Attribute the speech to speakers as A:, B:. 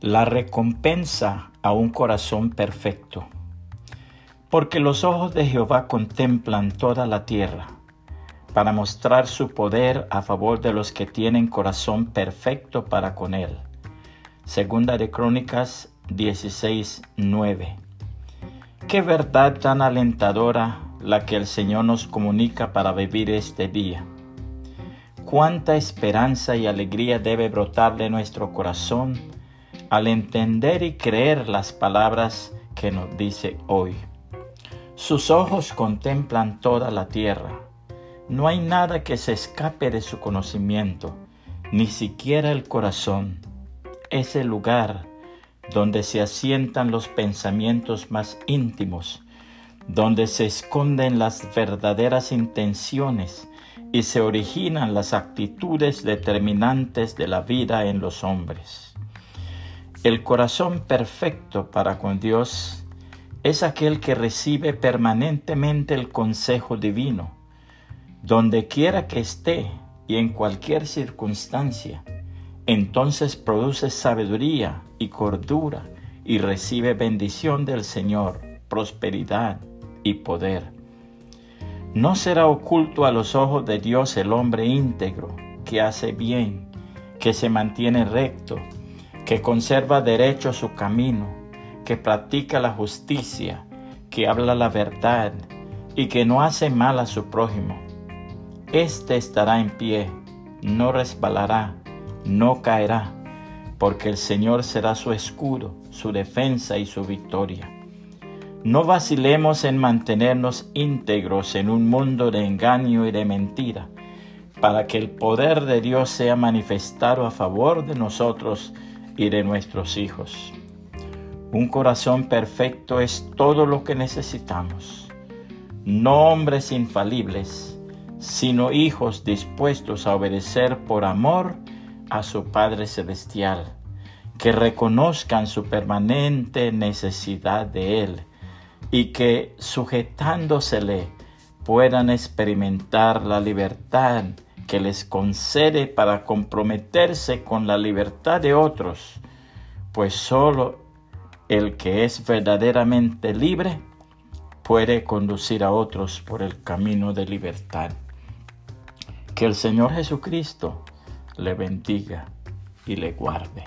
A: la recompensa a un corazón perfecto. Porque los ojos de Jehová contemplan toda la tierra, para mostrar su poder a favor de los que tienen corazón perfecto para con él. Segunda de Crónicas 16, 9. Qué verdad tan alentadora la que el Señor nos comunica para vivir este día. Cuánta esperanza y alegría debe brotar de nuestro corazón al entender y creer las palabras que nos dice hoy. Sus ojos contemplan toda la tierra. No hay nada que se escape de su conocimiento, ni siquiera el corazón, ese lugar donde se asientan los pensamientos más íntimos, donde se esconden las verdaderas intenciones y se originan las actitudes determinantes de la vida en los hombres. El corazón perfecto para con Dios es aquel que recibe permanentemente el consejo divino, donde quiera que esté y en cualquier circunstancia. Entonces produce sabiduría y cordura y recibe bendición del Señor, prosperidad y poder. No será oculto a los ojos de Dios el hombre íntegro, que hace bien, que se mantiene recto, que conserva derecho su camino, que practica la justicia, que habla la verdad y que no hace mal a su prójimo. Este estará en pie, no resbalará, no caerá, porque el Señor será su escudo, su defensa y su victoria. No vacilemos en mantenernos íntegros en un mundo de engaño y de mentira, para que el poder de Dios sea manifestado a favor de nosotros de nuestros hijos. Un corazón perfecto es todo lo que necesitamos. No hombres infalibles, sino hijos dispuestos a obedecer por amor a su Padre Celestial, que reconozcan su permanente necesidad de Él y que sujetándosele puedan experimentar la libertad que les concede para comprometerse con la libertad de otros, pues sólo el que es verdaderamente libre puede conducir a otros por el camino de libertad. Que el Señor Jesucristo le bendiga y le guarde.